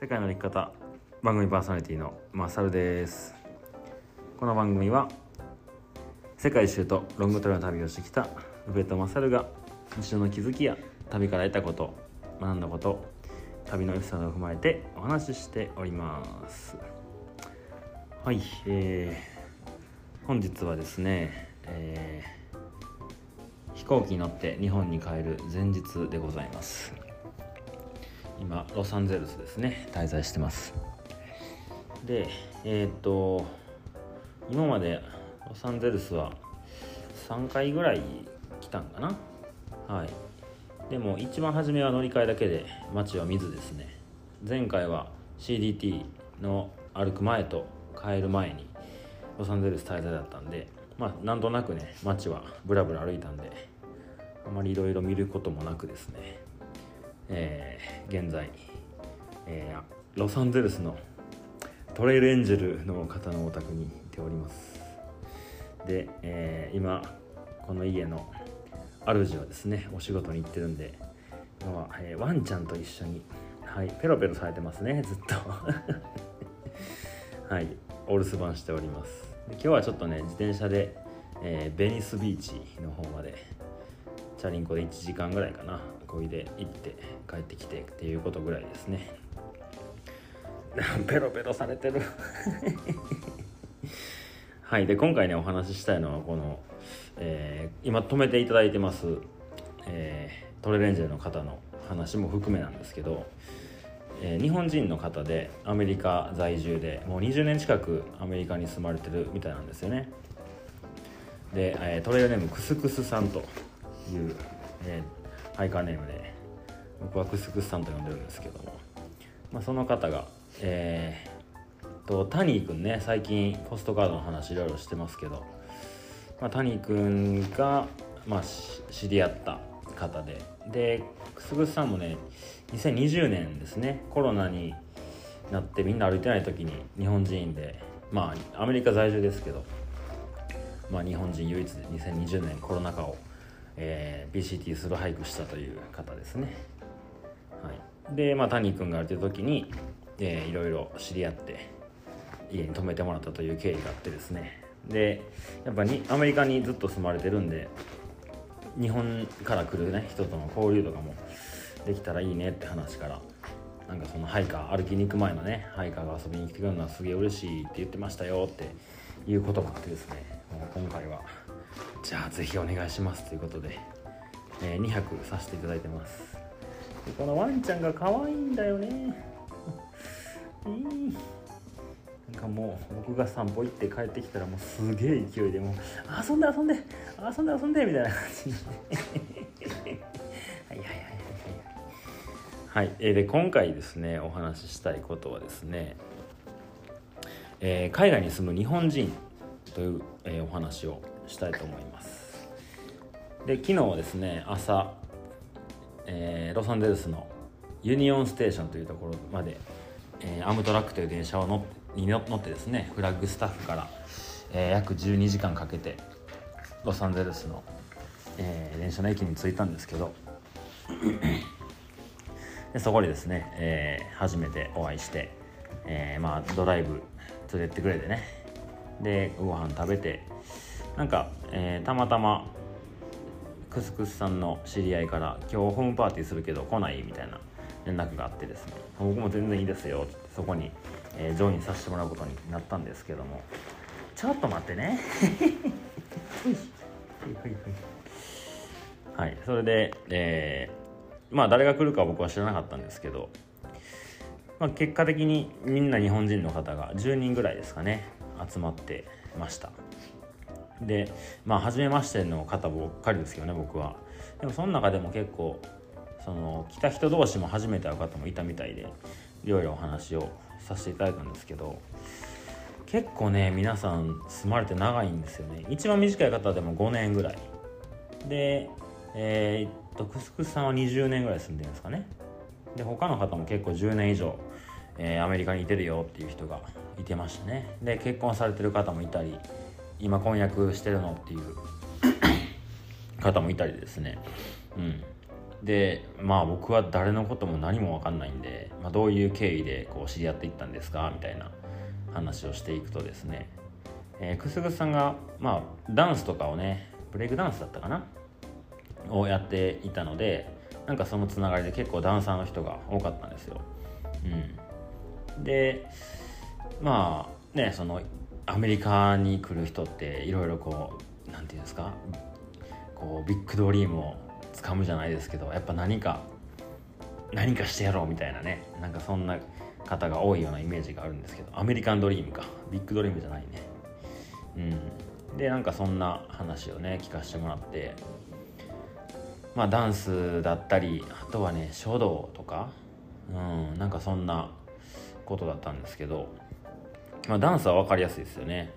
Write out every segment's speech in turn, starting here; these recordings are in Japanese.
世界の生き方番組パーソナリティのマサルです。この番組は世界一周とロングトレの旅をしてきたウベとマサルが日常の気づきや旅から得たこと学んだこと旅のエピソードを踏まえてお話ししております。はいえー、本日はですね、えー、飛行機に乗って日本に帰る前日でございます。今ロサンゼルスですね。滞在してます。でえー、っと今までロサンゼルスは3回ぐらい来たんかな。はい。でも一番初めは乗り換えだけで街は見ずですね。前回は CDT の歩く前と帰る前にロサンゼルス滞在だったんでまあなんとなくね街はブラブラ歩いたんであまりいろいろ見ることもなくですねえー、現在、えー、ロサンゼルスのトレイルエンジェルの方のお宅にいております。で、えー、今この家の主はですねお仕事に行ってるんで今は、えー、ワンちゃんと一緒に、はい、ペロペロされてますねずっと。はいお留守番しております。今日はちょっとね自転車で、えー、ベニスビーチの方までチャリンコで1時間ぐらいかな。こいで行って帰ってきてっていうことぐらいですね。ペロペロされてる。はいで今回ねお話ししたいのはこの、えー、今止めていただいてます、えー、トレレンジェの方の話も含めなんですけど、えー、日本人の方でアメリカ在住でもう20年近くアメリカに住まれてるみたいなんですよね。で、えー、トレイルネームクスクスさんという、えー、ハイカーネームで僕はクスクスさんと呼んでるんですけども、まあ、その方がえー、とタニーくんね最近ポストカードの話いろいろしてますけど、まあ、タニーくんが、まあ、知り合った方で。でクスクスさんもね2020年ですねコロナになってみんな歩いてない時に日本人でまあアメリカ在住ですけど、まあ、日本人唯一で2020年コロナ禍をえー、PCT スローハイクしたという方ですね。はい、で、まあ、谷君が歩いてる時に、えー、いろいろ知り合って家に泊めてもらったという経緯があってですね。でやっぱにアメリカにずっと住まれてるんで日本から来るね人との交流とかもできたらいいねって話からなんかそのハイカー歩きに行く前のねハイカーが遊びに来てくれるのはすげえ嬉しいって言ってましたよっていうことがあってですね。もう今回はじゃあぜひお願いしますということで、えー、2泊させていただいてます。でこのワンちゃんが可愛いんだよね。なんかもう僕が散歩行って帰ってきたらもうすげえ勢いでもう遊んで遊んで遊んで遊んでみたいな感じに。はいはいはいはいはい。はい、えー、で今回ですねお話ししたいことはですね、えー、海外に住む日本人という、えー、お話をしたいと思います。で昨日ですね朝、えー、ロサンゼルスのユニオンステーションというところまで、えー、アムトラックという電車を乗に乗ってですねフラッグスタッフから、えー、約12時間かけてロサンゼルスの、え、電車の駅に着いたんですけど でそこでですね、え、初めてお会いして、え、まあドライブ連れてってくれてね。でご飯食べてなんか、えー、たまたまクスクスさんの知り合いから「今日ホームパーティーするけど来ない?」みたいな連絡があってですね。僕も全然いいですよ。ってそこに、えー、ジョインさせてもらうことになったんですけども。ちょっと待ってね。はい。それで、えー、まあ誰が来るか僕は知らなかったんですけど、まあ、結果的にみんな日本人の方が10人ぐらいですかね。集まってました。でまあ初めましての方ばっかりですけどね僕は。でもその中でも結構その来た人同士も初めて会う方もいたみたいでいろいろお話をさせていただいたんですけど結構ね皆さん住まれて長いんですよね。一番短い方でも5年ぐらい。でえー、っとクスクスさんは20年ぐらい住んでるんですかね。で他の方も結構10年以上、えー、アメリカにいてるよっていう人がいてましたね。で結婚されてる方もいたり今婚約してるのっていう 方もいたりですね。うん。でまあ僕は誰のことも何も分かんないんでまあ、どういう経緯でこう知り合っていったんですか？みたいな話をしていくとですね、え、くすぐさんが、まあ、ダンスとかをねブレイクダンスだったかな？をやっていたのでなんかそのつながりで結構ダンサーの人が多かったんですよ。うん、でまあねそのアメリカに来る人っていろいろこう何て言うんですか？こうビッグドリームをつかむじゃないですけどやっぱ何か何かしてやろうみたいなね。なんかそんな方が多いようなイメージがあるんですけどアメリカンドリームか。ビッグドリームじゃないね。うん。でなんかそんな話をね聞かせてもらってまあダンスだったりあとはね書道とか。うん。なんかそんなことだったんですけどまあダンスは分かりやすいですよね。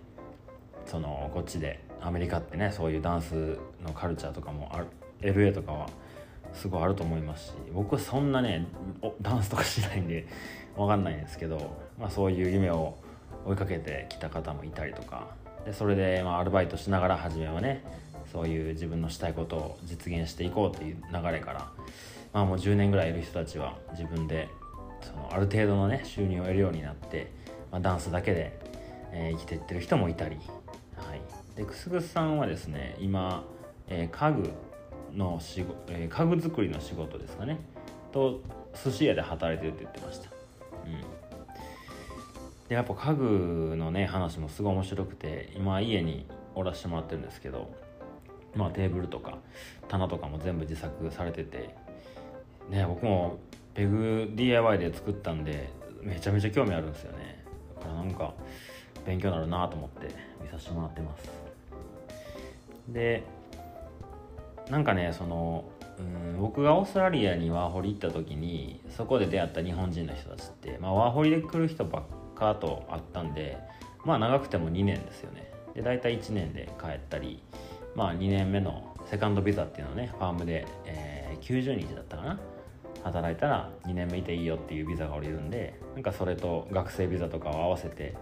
そのこっちで。アメリカってねそういうダンスのカルチャーとかもある。LA とかはすごいあると思いますし。僕はそんなねダンスとかしないんで分かんないんですけど、まあ、そういう夢を追いかけてきた方もいたりとか。でそれでまあアルバイトしながら初めはねそういう自分のしたいことを実現していこうという流れから、まあ、もう10年ぐらいいる人たちは自分でそのある程度のね収入を得るようになって、まあ、ダンスだけで、えー、生きていってる人もいたり、はい、でくすぐさんはですね今、えー、家具の仕事、えー、家具作りの仕事ですかね。と寿司屋で働いてるって言ってました。うん。でやっぱ家具のね話もすごい面白くて今家におらしてもらってるんですけどまあテーブルとか棚とかも全部自作されててね僕もペグ DIY で作ったんでめちゃめちゃ興味あるんですよね。なんか勉強になるなと思って見させてもらってます。でなんかねそのうん僕がオーストラリアにワーホリ行った時にそこで出会った日本人の人たちって、まあ、ワーホリで来る人ばっかと会ったんでまあ長くても2年ですよね。で大体1年で帰ったりまあ2年目のセカンドビザっていうのをねファームで、えー、90日だったかな働いたら2年目いていいよっていうビザが下りるんでなんかそれと学生ビザとかを合わせて、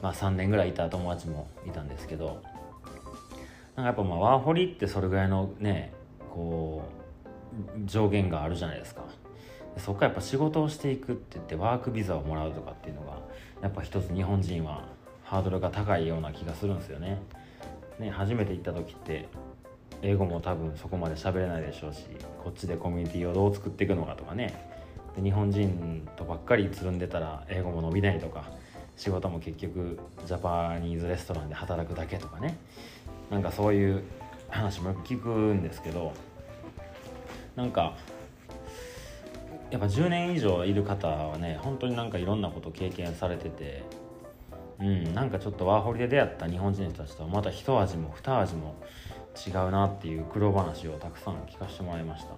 まあ、3年ぐらいいた友達もいたんですけどなんかやっぱまあワーホリってそれぐらいのねこう上限があるじゃないですか。そこからやっぱ仕事をしていくって言ってワークビザをもらうとかっていうのがやっぱ一つ日本人はハードルが高いような気がするんですよね。ね初めて行った時って英語も多分そこまで喋れないでしょうしこっちでコミュニティをどう作っていくのかとかね。で日本人とばっかりつるんでたら英語も伸びないとか仕事も結局ジャパニーズレストランで働くだけとかね。なんかそういう 話もよく聞くんですけどなんかやっぱ10年以上いる方はね本当になんかいろんなこと経験されててうんなんかちょっとワーホリで出会った日本人の人たちとまた一味も二味も違うなっていう苦労話をたくさん聞かせてもらいました。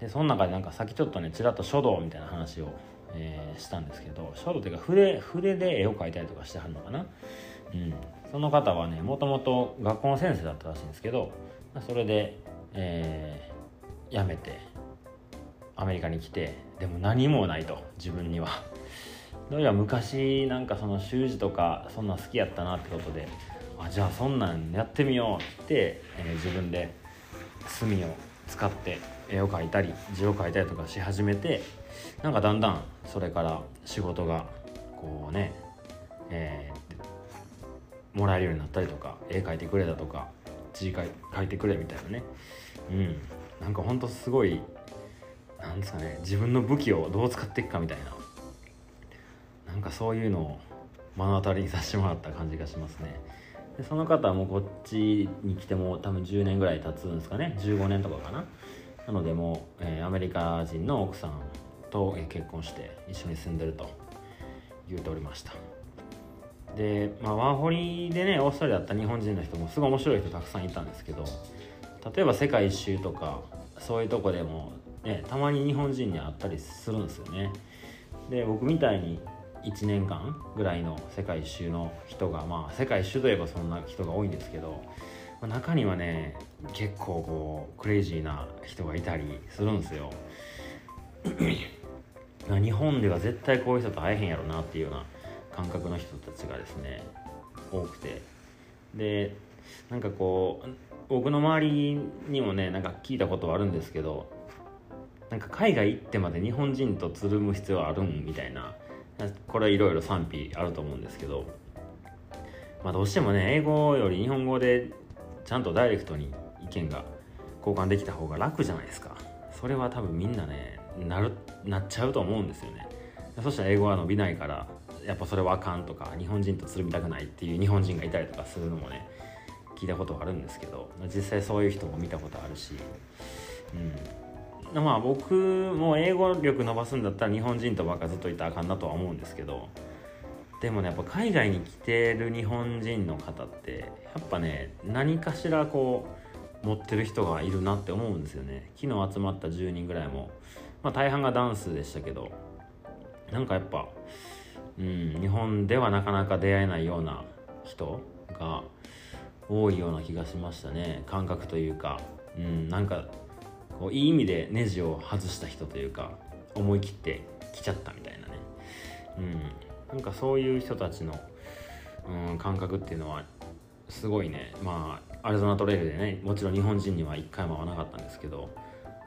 でその中でなんかさっきちょっとねちらっと書道みたいな話を、えー、したんですけど書道っていうか筆筆で絵を描いたりとかしてはるのかな？うん、その方はねもともと学校の先生だったらしいんですけどそれで、えー、辞めてアメリカに来てでも何もないと自分には。どうやら昔なんかその習字とかそんな好きやったなってことであじゃあそんなんやってみようって、えー、自分で墨を使って絵を描いたり字を描いたりとかし始めてなんかだんだんそれから仕事がこうね、えもらえるようになったりとか絵描いてくれたとか字書いてくれみたいなね。うん。なんかほんとすごいなんですかね自分の武器をどう使っていくかみたいな。なんかそういうのを目の当たりにさせてもらった感じがしますね。でその方はもうこっちに来ても多分10年ぐらい経つんですかね。15年とかかな。なのでもう、えー、アメリカ人の奥さんと、え、結婚して一緒に住んでると言うておりました。で、まあ、ワーホリでねオーストラリアだった日本人の人もすごい面白い人たくさんいたんですけど例えば世界一周とかそういうとこでも、ね、たまに日本人に会ったりするんですよね。で僕みたいに1年間ぐらいの世界一周の人がまあ世界一周といえばそんな人が多いんですけど、まあ、中にはね結構こうクレイジーな人がいたりするんですよ。日本では絶対こういう人と会えへんやろなっていうような感覚の人たちがですね多くて。でなんかこう僕の周りにもねなんか聞いたことはあるんですけどなんか海外行ってまで日本人とつるむ必要あるんみたいなこれはいろいろ賛否あると思うんですけど、まあ、どうしてもね英語より日本語でちゃんとダイレクトに意見が交換できた方が楽じゃないですか。それは多分みんなねなるなっちゃうと思うんですよね。そしたら英語は伸びないからやっぱそれはあかんとか日本人とつるみたくないっていう日本人がいたりとかするのもね聞いたことあるんですけど実際そういう人も見たことあるしうん。まあ僕も英語力伸ばすんだったら日本人とばっかずっといたらあかんなとは思うんですけどでもねやっぱ海外に来てる日本人の方ってやっぱね何かしらこう持ってる人がいるなって思うんですよね。昨日集まった10人ぐらいも、まあ、大半がダンスでしたけどなんかやっぱ、うん、日本ではなかなか出会えないような人が多いような気がしましたね。感覚というか、うん、なんかこういい意味でネジを外した人というか思い切って来ちゃったみたいなね、うん、なんかそういう人たちの、うん、感覚っていうのはすごいね。まあアリゾナトレイルでねもちろん日本人には一回も会わなかったんですけど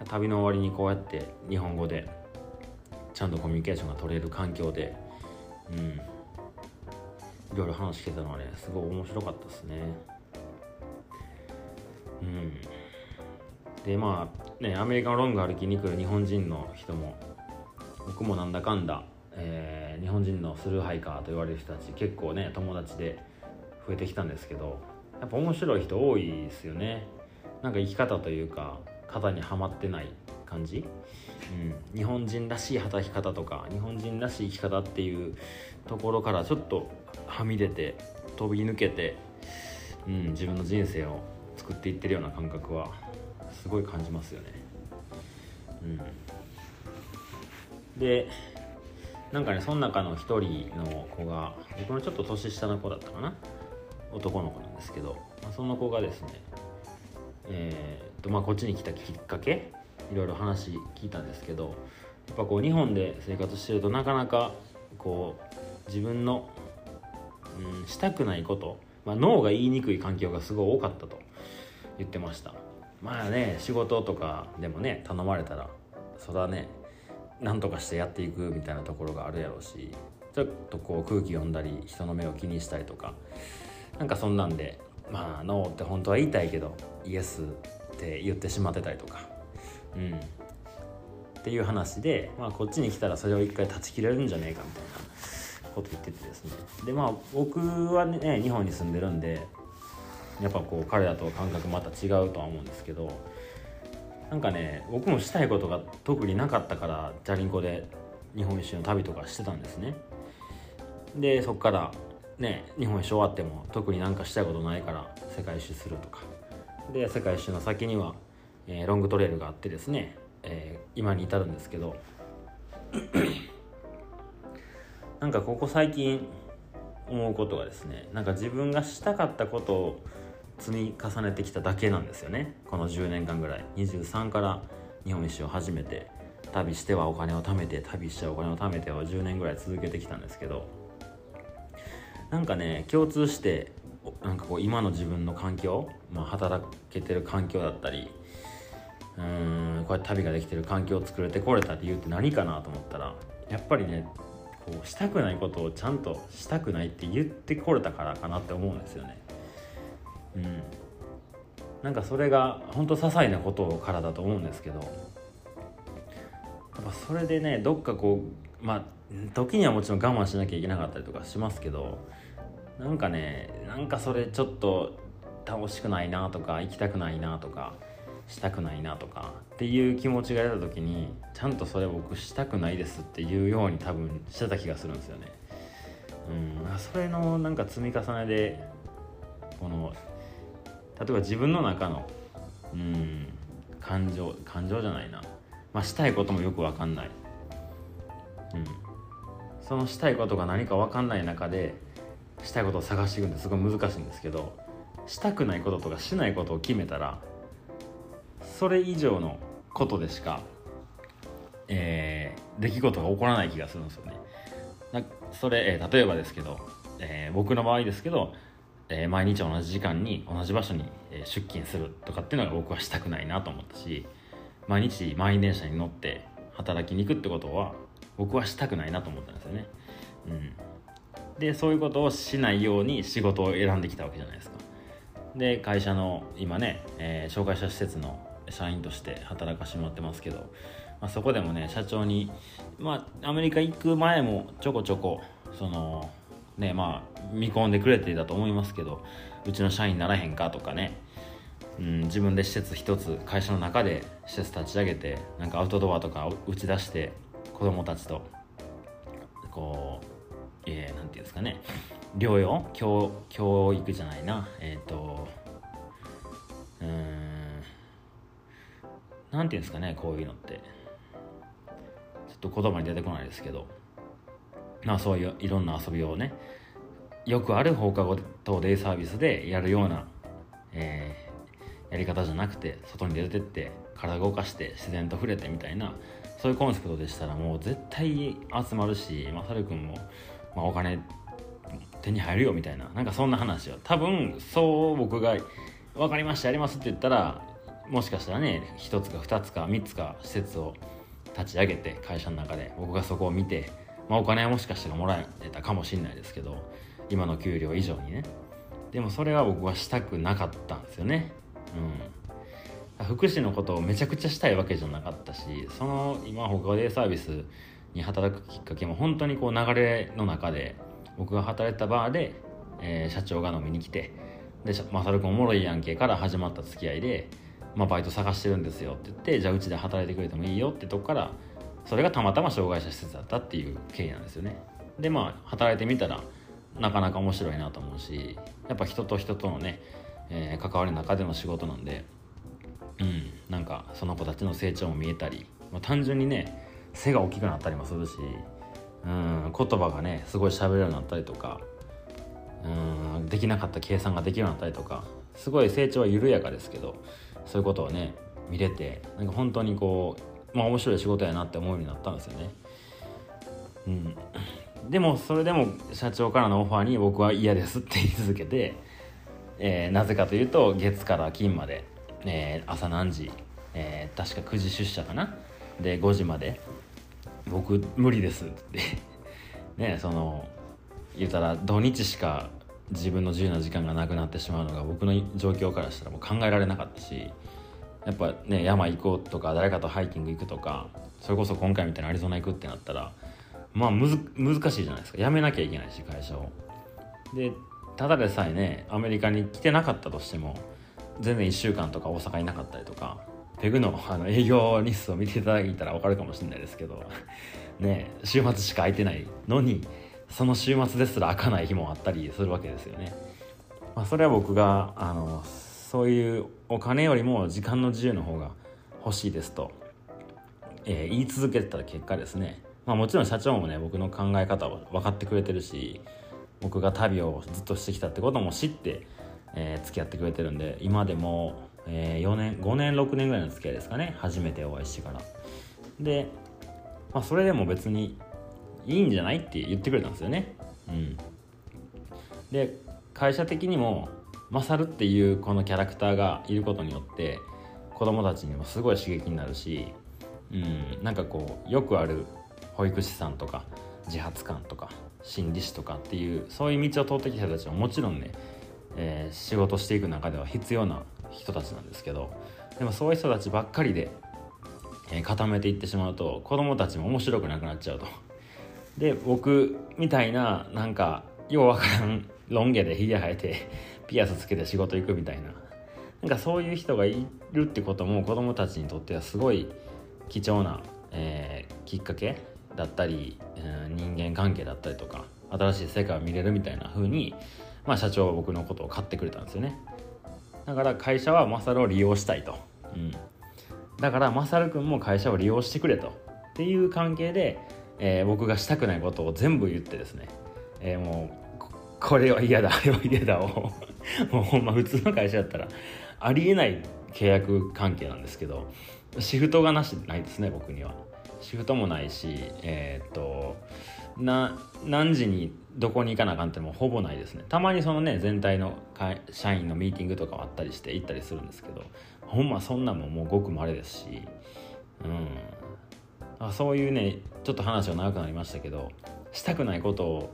旅の終わりにこうやって日本語でちゃんとコミュニケーションが取れる環境で、うん、いろいろ話聞けたのはねすごい面白かったですね。うん、でまあねアメリカのロング歩きに来る日本人の人も僕もなんだかんだ、えー、日本人のスルーハイカーと言われる人たち結構ね友達で増えてきたんですけどやっぱ面白い人多いですよね。なんか生き方というか型にはまってない感じ、うん、日本人らしい働き方とか日本人らしい生き方っていうところからちょっとはみ出て飛び抜けて、うん、自分の人生を作っていってるような感覚はすごい感じますよね。うん、でなんかねその中の一人の子が僕のちょっと年下の子だったかな？男の子なんですけど、まあ、その子がですねえー、っとまあこっちに来たきっかけいろいろ話聞いたんですけどやっぱこう日本で生活してるとなかなかこう自分の、うん、したくないこと、まあ、脳が言いにくい環境がすごい多かったと言ってました。まあね仕事とかでもね頼まれたらそれはね何とかしてやっていくみたいなところがあるやろうしちょっとこう空気読んだり人の目を気にしたりとかなんかそんなんでまあノーって本当は言いたいけどイエスって言ってしまってたりとかうん。っていう話で、まあ、こっちに来たらそれを一回断ち切れるんじゃねえかみたいなこと言っててですね。でまあ僕はね日本に住んでるんでやっぱこう彼らとは感覚また違うとは思うんですけどなんかね僕もしたいことが特になかったからチャリンコで日本一周の旅とかしてたんですね。でそっからね日本一周終わっても特になんかしたいことないから世界一周するとか。で世界一周の先には、えー、ロングトレイルがあってですね、えー、今に至るんですけどなんかここ最近思うことがですねなんか自分がしたかったこと積み重ねてきただけなんですよねこの10年間ぐらい23から日本一周を始めて旅してはお金を貯めて旅してはお金を貯めては10年ぐらい続けてきたんですけどなんかね共通してなんかこう今の自分の環境、まあ、働けてる環境だったりうーんこうやって旅ができてる環境を作れてこれた理由って何かなと思ったらやっぱりねこうしたくないことをちゃんとしたくないって言ってこれたからかなって思うんですよね。うん、なんかそれが本当些細なことからだと思うんですけど。やっぱそれでねどっかこうまあ時にはもちろん我慢しなきゃいけなかったりとかしますけどなんかねなんかそれちょっと楽しくないなとか行きたくないなとかしたくないなとかっていう気持ちが出た時にちゃんとそれ僕したくないですっていうように多分してた気がするんですよね。うん、それのなんか積み重ねでこの例えば自分の中のうん感情感情じゃないな、まあ、したいこともよく分かんない、うん、そのしたいことが何か分かんない中でしたいことを探していくんですごい難しいんですけどしたくないこととかしないことを決めたらそれ以上のことでしか、えー、出来事が起こらない気がするんですよね。それ、えー、例えばですけど、えー、僕の場合ですけどえー、毎日同じ時間に同じ場所に出勤するとかっていうのが僕はしたくないなと思ったし毎日満員電車に乗って働きに行くってことは僕はしたくないなと思ったんですよね。うん、でそういうことをしないように仕事を選んできたわけじゃないですか。で会社の今ね、えー、紹介者施設の社員として働かしてもらってますけど、まあ、そこでもね社長に、まあ、アメリカ行く前もちょこちょこそのねまあ見込んでくれていたと思いますけどうちの社員ならへんかとかね、うん、自分で施設一つ会社の中で施設立ち上げてなんかアウトドアとか打ち出して子供たちとこうえー、ていうんですかね。療養？教教育じゃないな。えっ、ー、とうんなんていうんですかねこういうのって。ちょっと言葉に出てこないですけど。まあそういういろんな遊びをねよくある放課後等デイサービスでやるような、えー、やり方じゃなくて外に出てって体動かして自然と触れてみたいなそういうコンセプトでしたらもう絶対集まるしまさるくんも、まあ、お金手に入るよみたいななんかそんな話を多分そう僕が分かりましたやりますって言ったらもしかしたらね1つか2つか3つか施設を立ち上げて会社の中で僕がそこを見て、まあ、お金はもしかしたらもらえたかもしれないですけど今の給料以上にね。でもそれは僕はしたくなかったんですよね。うん。福祉のことをめちゃくちゃしたいわけじゃなかったしその今他デイサービスに働くきっかけも本当にこう流れの中で僕が働いたバーで、えー、社長が飲みに来てで「まさるくんおもろいやんけ」から始まった付き合いで、まあ、バイト探してるんですよって言ってじゃあうちで働いてくれてもいいよってとこからそれがたまたま障害者施設だったっていう経緯なんですよね。でまあ働いてみたらなかなか面白いなと思うしやっぱ人と人とのね、えー、関わりの中での仕事なんでうんなんかその子たちの成長も見えたり、まあ、単純にね背が大きくなったりもするしうん言葉がねすごい喋れるようになったりとかうんできなかった計算ができるようになったりとかすごい成長は緩やかですけどそういうことをね見れてなんか本当にこうまあ面白い仕事やなって思うようになったんですよね。うん、でもそれでも社長からのオファーに僕は嫌ですって言い続けて、えー、なぜかというと月から金まで、えー、朝何時、えー、確か9時出社かな？で5時まで僕無理ですって ねその言うたら土日しか自分の自由な時間がなくなってしまうのが僕の状況からしたらもう考えられなかったしやっぱね山行こうとか誰かとハイキング行くとかそれこそ今回みたいなアリゾナ行くってなったらまあむず難しいじゃないですか。辞めなきゃいけないし会社を。でただでさえねアメリカに来てなかったとしても全然1週間とか大阪になかったりとかペグのあの営業日数を見ていただいたら分かるかもしれないですけど ね週末しか空いてないのにその週末ですら開かない日もあったりするわけですよね、まあ、それは僕があのそういうお金よりも時間の自由の方が欲しいですと、えー、言い続けてた結果ですね。まあ、もちろん社長もね僕の考え方を分かってくれてるし僕が旅をずっとしてきたってことも知って、えー、付き合ってくれてるんで今でも、えー、4年5年6年ぐらいの付き合いですかね。初めてお会いしてから。で、まあ、それでも別にいいんじゃないって言ってくれたんですよね。うん。で会社的にもマサルっていうこのキャラクターがいることによって子供たちにもすごい刺激になるし、うん、なんかこうよくある保育士さんとか自発官とか心理師とかっていうそういう道を通ってきた人たちはもちろんね、えー、仕事していく中では必要な人たちなんですけどでもそういう人たちばっかりで、えー、固めていってしまうと子供たちも面白くなくなっちゃうと。で僕みたいななんかようわからんロン毛でひげ生えてピアスつけて仕事行くみたいな。なんかそういう人がいるってことも子供たちにとってはすごい貴重な、えー、きっかけだったり、うん、人間関係だったりとか新しい世界を見れるみたいな風に、まあ、社長は僕のことを買ってくれたんですよね。だから会社はマサルを利用したいと、うん、だからマサル君も会社を利用してくれと。っていう関係で、えー、僕がしたくないことを全部言ってですね、えー、もうこれは嫌だあれは嫌だを もうほんま普通の会社だったらありえない契約関係なんですけどシフトがなしないですね僕には。シフトもないしえー、っとな何時にどこに行かなあかんってもほぼないですね。たまにそのね全体の社員のミーティングとかはあったりして行ったりするんですけどほんまそんなもんもうごく稀ですしうん。あそういうねちょっと話は長くなりましたけどしたくないことを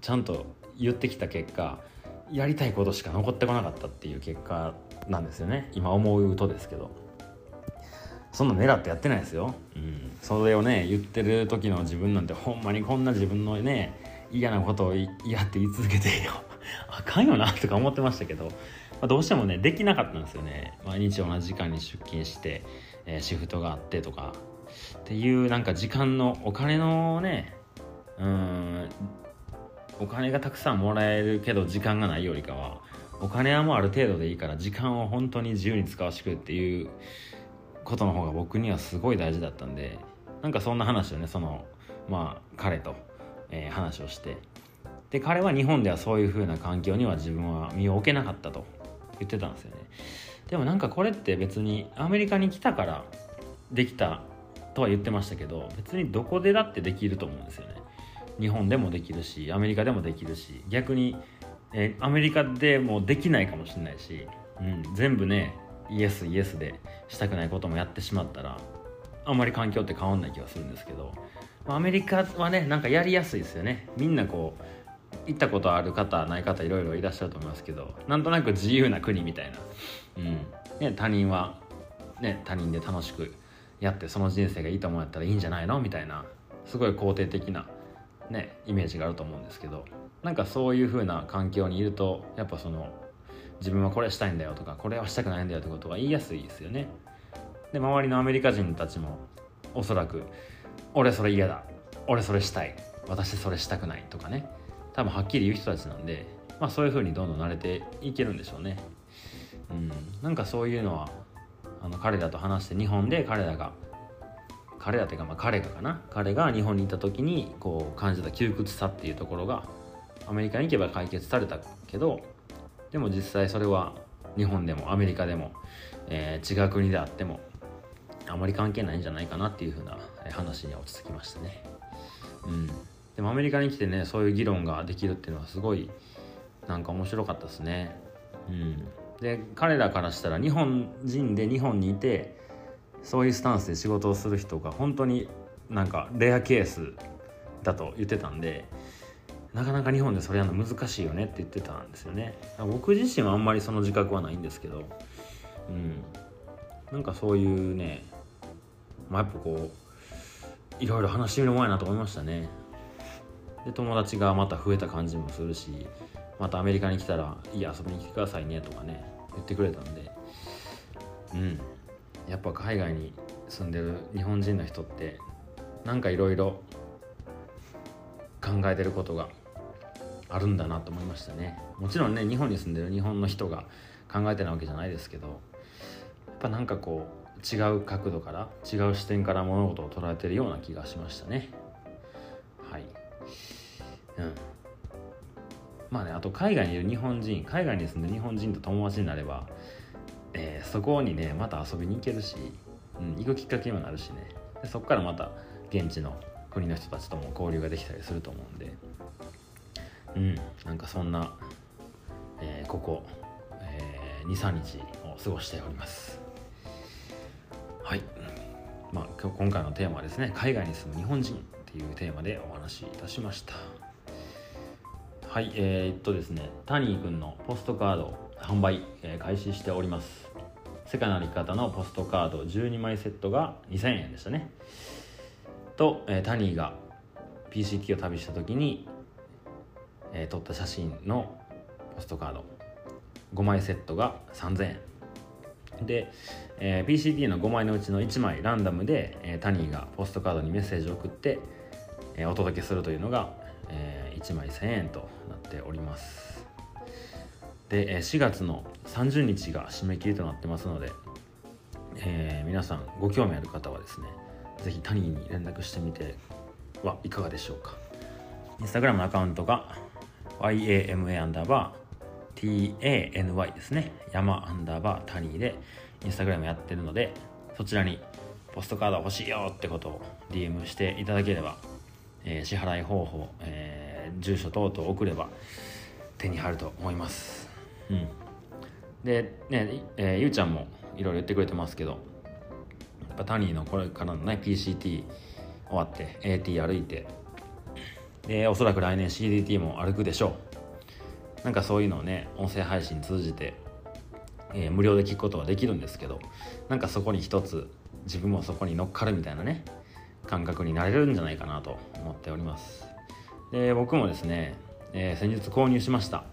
ちゃんと言ってきた結果やりたいことしか残ってこなかったっていう結果なんですよね。今思うとですけど。そんな狙ってやってないですよ、うん、それをね言ってる時の自分なんてほんまにこんな自分のね嫌なことをやって言い続けてよ。あかんよなとか思ってましたけど、まあ、どうしてもねできなかったんですよね。毎日同じ時間に出勤して、えー、シフトがあってとか。っていうなんか時間のお金のねうんお金がたくさんもらえるけど時間がないよりかはお金はもうある程度でいいから時間を本当に自由に使わせてくれっていうことの方が僕にはすごい大事だったんでなんかそんな話をねそのまあ彼と、えー、話をしてで彼は日本ではそういう風な環境には自分は身を置けなかったと言ってたんですよね。でもなんかこれって別にアメリカに来たからできたとは言ってましたけど別にどこでだってできると思うんですよね。日本でもできるしアメリカでもできるし逆に、え、アメリカでもできないかもしれないし、うん、全部ねイエスイエスでしたくないこともやってしまったらあんまり環境って変わんない気がするんですけどアメリカはねなんかやりやすいですよね。みんなこう行ったことある方ない方いろいろいらっしゃると思いますけどなんとなく自由な国みたいな、うん。ね、他人は、ね、他人で楽しくやってその人生がいいと思うんやったらいいんじゃないのみたいなすごい肯定的な、ね、イメージがあると思うんですけどなんかそういう風な環境にいるとやっぱその自分はこれしたいんだよとかこれはしたくないんだよってことが言いやすいですよねで周りのアメリカ人たちもおそらく俺それ嫌だ俺それしたい私それしたくないとかね多分はっきり言う人たちなんで、まあ、そういう風にどんどん慣れていけるんでしょうね。うん、なんかそういうのはあの彼らと話して日本で彼らが彼らっていうかまあ彼がかな彼が日本にいた時にこう感じた窮屈さっていうところがアメリカに行けば解決されたけどでも実際それは日本でもアメリカでも、えー、違う国であってもあまり関係ないんじゃないかなっていうふうな話に落ち着きましたね。うんでもアメリカに来てねそういう議論ができるっていうのはすごいなんか面白かったですね。うん、で彼らからしたら日本人で日本にいてそういうスタンスで仕事をする人が本当になんかレアケースだと言ってたんでなかなか日本でそれやるの難しいよねって言ってたんですよね。僕自身はあんまりその自覚はないんですけどうん。なんかそういうねまあやっぱこういろいろ話してみるもんやなと思いましたね。で友達がまた増えた感じもするしまたアメリカに来たら「いい遊びに来てくださいね」とかね言ってくれたんでうん。やっぱ海外に住んでる日本人の人ってなんかいろいろ考えてることがあるんだなと思いましたね。もちろんね日本に住んでる日本の人が考えてなわけじゃないですけどやっぱなんかこう違う角度から違う視点から物事を捉えてるような気がしましたね。はい。うん。まあねあと海外にいる日本人海外に住んでる日本人と友達になれば、えー、そこにねまた遊びに行けるし、うん、行くきっかけにもなるしね。でそこからまた現地の国の人たちとも交流ができたりすると思うんで。うんなんかそんな、えー、ここ、えー、23日を過ごしております。はい。まあ今回のテーマはですね海外に住む日本人っていうテーマでお話しいたしました。はいえー、っとですねタニーくんのポストカード販売、開始しております。世界の歩き方のポストカード12枚セットが2000円でしたね。と、えー、タニーが PCT を旅した時に、えー、撮った写真のポストカード。5枚セットが3000円。で、えー、PCT の5枚のうちの1枚ランダムで、えー、タニーがポストカードにメッセージを送って、えー、お届けするというのが、えー、1枚1000円となっております。で4月の30日が締め切りとなってますので、えー、皆さんご興味ある方はですねぜひタニーに連絡してみてはいかがでしょうか。インスタグラムのアカウントが YAMA アンダーバー TANY ですね。山アンダーバータニーでインスタグラムやってるのでそちらにポストカード欲しいよってことを DM していただければ、えー、支払い方法、えー、住所等々送れば手に入ると思います。うん。でね、えー、ゆうちゃんもいろいろ言ってくれてますけどやっぱタニーのこれからのね PCT 終わって AT 歩いてでおそらく来年 CDT も歩くでしょう。なんかそういうのをね音声配信通じて、えー、無料で聞くことはできるんですけどなんかそこに一つ自分もそこに乗っかるみたいなね感覚になれるんじゃないかなと思っております。で僕もですね、えー、先日購入しました。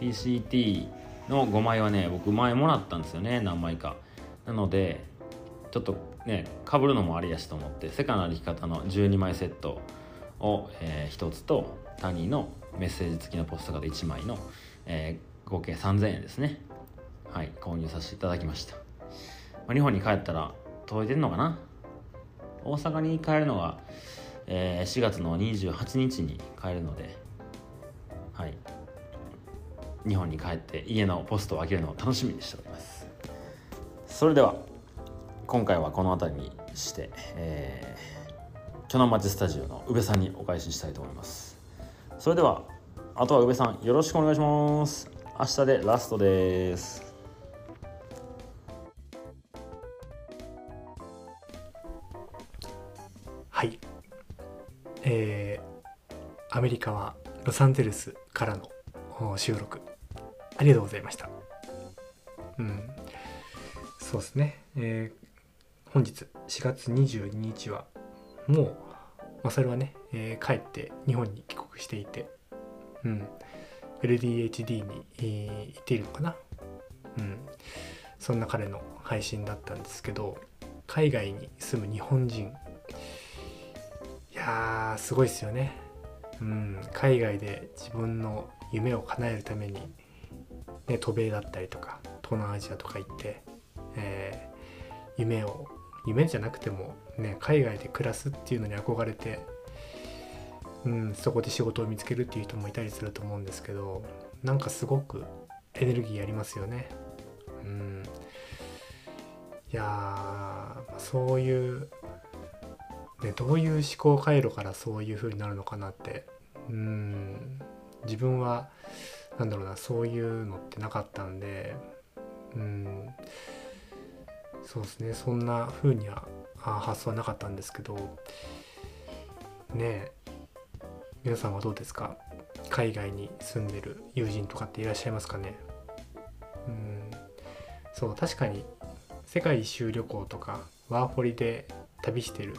PCT の5枚はね僕前もらったんですよね何枚か。なのでちょっとねかぶるのもありやしと思ってセカの歩き方の12枚セットを、えー、1つと谷のメッセージ付きのポストカード1枚の、えー、合計3000円ですね。はい購入させていただきました、まあ、日本に帰ったら届いてんのかな？大阪に帰るのが、えー、4月の28日に帰るのではい。日本に帰って家のポストを開けるのを楽しみにしております。それでは今回はこの辺りにして、えー、巨南町スタジオの宇部さんにお返ししたいと思います。それではあとは宇部さんよろしくお願いします。明日でラストです。はい。えー、アメリカはロサンゼルスからの収録。ありがとうございました。うん。そうですね。えー、本日4月22日はもう、まあ、それはね、えー、帰って日本に帰国していてうん。LDHD に、えー、行っているのかな。うん。そんな彼の配信だったんですけど海外に住む日本人。いやーすごいですよね。うん。海外で自分の夢を叶えるために、ね、渡米だったりとか東南アジアとか行って、えー、夢を夢じゃなくても、ね、海外で暮らすっていうのに憧れて、うん、そこで仕事を見つけるっていう人もいたりすると思うんですけどなんかすごくエネルギーありますよね。うん、いやそういう、ね、どういう思考回路からそういう風になるのかなってうん自分はなんだろうなそういうのってなかったんでうんそうですねそんな風には発想はなかったんですけどねえ皆さんはどうですか？海外に住んでる友人とかっていらっしゃいますかね？うんそう確かに世界一周旅行とかワーホリで旅してる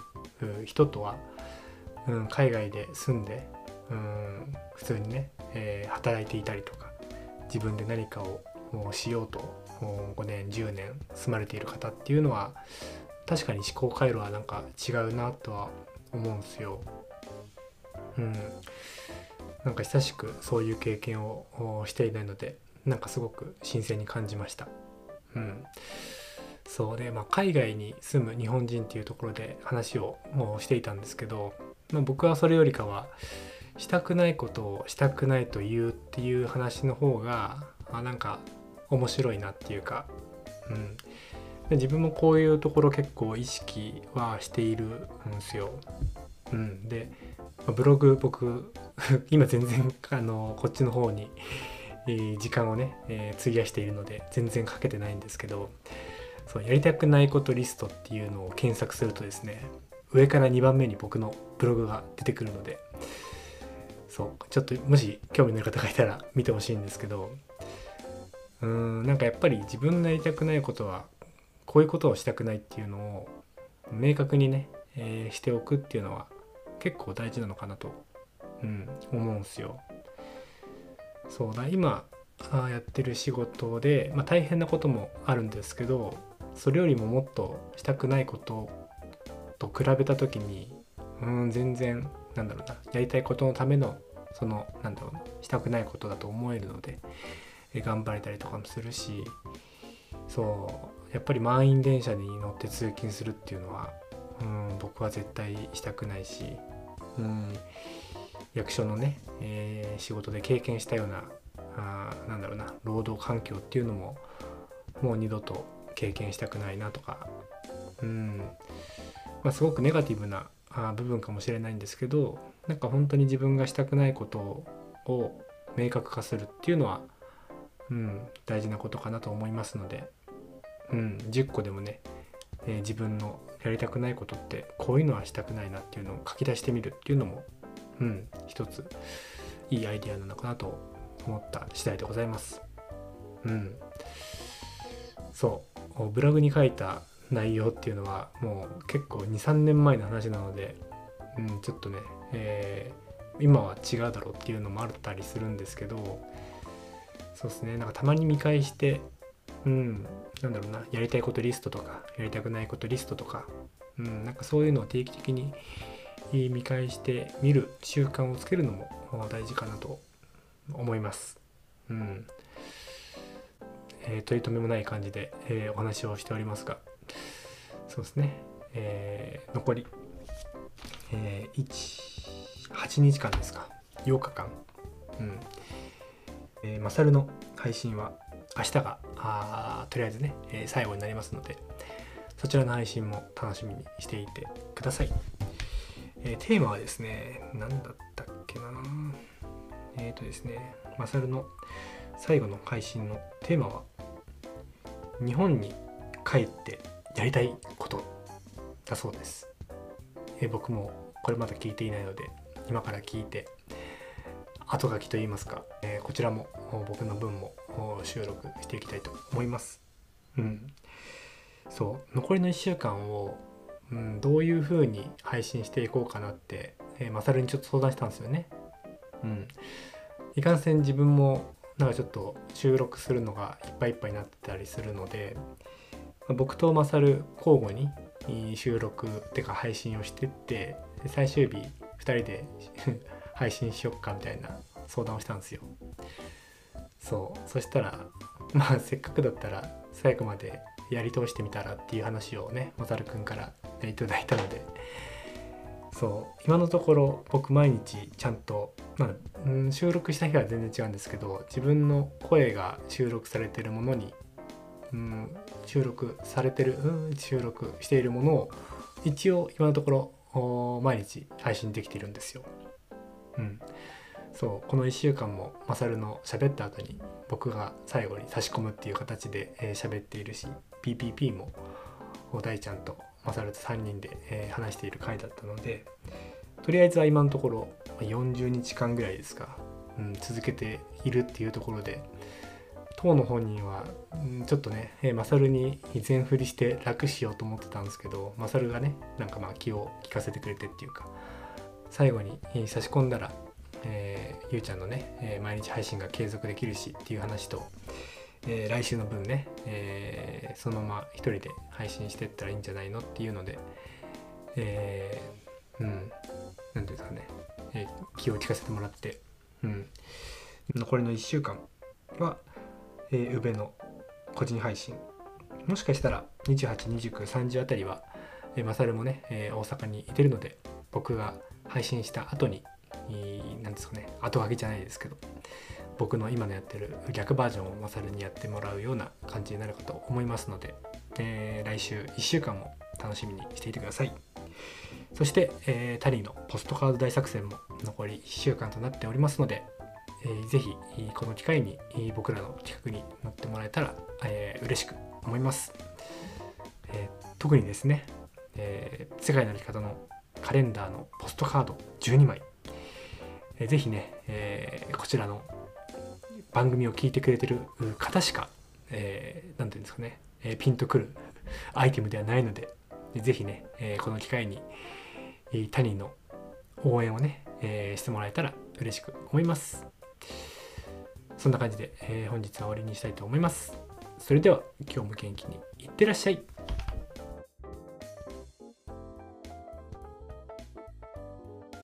人とは、うん、海外で住んでうん普通にね、えー、働いていたりとか自分で何かをしようと5年10年住まれている方っていうのは確かに思考回路はなんか違うなとは思うんですよ。うん、なんか久しくそういう経験をしていないのでなんかすごく新鮮に感じました。うん、そうで、まあ、海外に住む日本人っていうところで話をもうしていたんですけど、まあ、僕はそれよりかはしたくないことをしたくないと言うっていう話の方があなんか面白いなっていうか、うん、自分もこういうところ結構意識はしているんですよ。うん、でブログ僕 今全然あのこっちの方に、時間をね、えー、費やしているので全然書けてないんですけどそうやりたくないことリストっていうのを検索するとですね上から2番目に僕のブログが出てくるのでそう。ちょっともし興味のある方がいたら見てほしいんですけど。うーんなんかやっぱり自分のやりたくないことはこういうことをしたくないっていうのを明確にね、えー、しておくっていうのは結構大事なのかなと、うん、思うんすよ。そうだ今あやってる仕事で、まあ、大変なこともあるんですけどそれよりももっとしたくないことと比べた時にうん全然なんだろうなやりたいことのためのそのなんだろうなしたくないことだと思えるので頑張れたりとかもするしそうやっぱり満員電車に乗って通勤するっていうのはうん僕は絶対したくないしうん役所のね、えー、仕事で経験したようなあなんだろうな労働環境っていうのももう二度と経験したくないなとかうん、まあ、すごくネガティブなあ部分かもしれないんですけどなんか本当に自分がしたくないことを明確化するっていうのは、うん、大事なことかなと思いますので、うん、10個でもね、えー自分のやりたくないことってこういうのはしたくないなっていうのを書き出してみるっていうのも、うん、一ついいアイディアなのかなと思った次第でございます。うん、そうブログに書いた内容っていうのはもう結構23年前の話なので、うん、ちょっとね、えー今は違うだろうっていうのもあったりするんですけどそうですねなんかたまに見返してうんなんだろうなやりたいことリストとかやりたくないことリストとか、うん、なんかそういうのを定期的に見返して見る習慣をつけるのも大事かなと思います。うんえー取り留めもない感じで、えーお話をしておりますがそうですね、えー残り、えー、18日間ですか。8日間。うん。えーマサルの配信は明日があとりあえずね、えー最後になりますのでそちらの配信も楽しみにしていてください、えーテーマはですね何だったっけな。えっ、とですねマサルの最後の配信のテーマは日本に帰ってやりたいことだそうです、えー僕もこれまだ聞いていないので今から聞いて後書きといいますか、えーこちらも僕の分も収録していきたいと思います。うん。そう。残りの1週間を、うん、どういう風に配信していこうかなって、えー、マサルにちょっと相談したんですよね。うん。いかんせん自分もなんかちょっと収録するのがいっぱいいっぱいになってたりするので僕とマサル交互に収録ってか配信をしてって最終日2人で 配信しよっかみたいな相談をしたんですよ。そう。そしたらまあせっかくだったら最後までやり通してみたらっていう話をねマサルくんからいただいたので。そう。今のところ僕毎日ちゃんと、まあん、収録した日は全然違うんですけど自分の声が収録されてるものに、うん、収録されてる、うん、収録しているものを一応今のところ毎日配信できているんですよ。うん、そうこの1週間もマサルの喋った後に僕が最後に差し込むっていう形で喋、えーっているし PPP も大ちゃんとマサルと3人で、えー話している回だったのでとりあえずは今のところ40日間ぐらいですか、うん、続けているっていうところで当の本人は、ちょっとね、えーマサルに全振りして楽しようと思ってたんですけどマサルがねなんかまあ気を利かせてくれてっていうか最後に差し込んだら、えーゆうちゃんのね、毎日配信が継続できるしっていう話と、えー来週の分ね、えそのまま一人で配信してったらいいんじゃないのっていうので、えーうん何ていうんですかね、え気を利かせてもらって、うん、残りの1週間は、えー、宇部の個人配信。もしかしたら282930あたりは、えー、マサルもね、えー大阪にいてるので僕が配信した後に何ですかね後書きじゃないですけど僕の今のやってる逆バージョンをマサルにやってもらうような感じになるかと思いますので、えー来週1週間も楽しみにしていてください。そして、えータリーのポストカード大作戦も残り1週間となっておりますので、えーぜひこの機会に僕らの企画に乗ってもらえたら、えー嬉しく思います、えー特にですね、えー世界の生き方のカレンダーのポストカード12枚、えーぜひね、えこちらの番組を聞いてくれてる方しか、えーていうんですかね、えピンとくる アイテムではないので、ぜひね、えこの機会に、他人の応援をね、えしてもらえたら嬉しく思います。そんな感じで、えー本日は終わりにしたいと思います。それでは今日も元気にいってらっしゃい。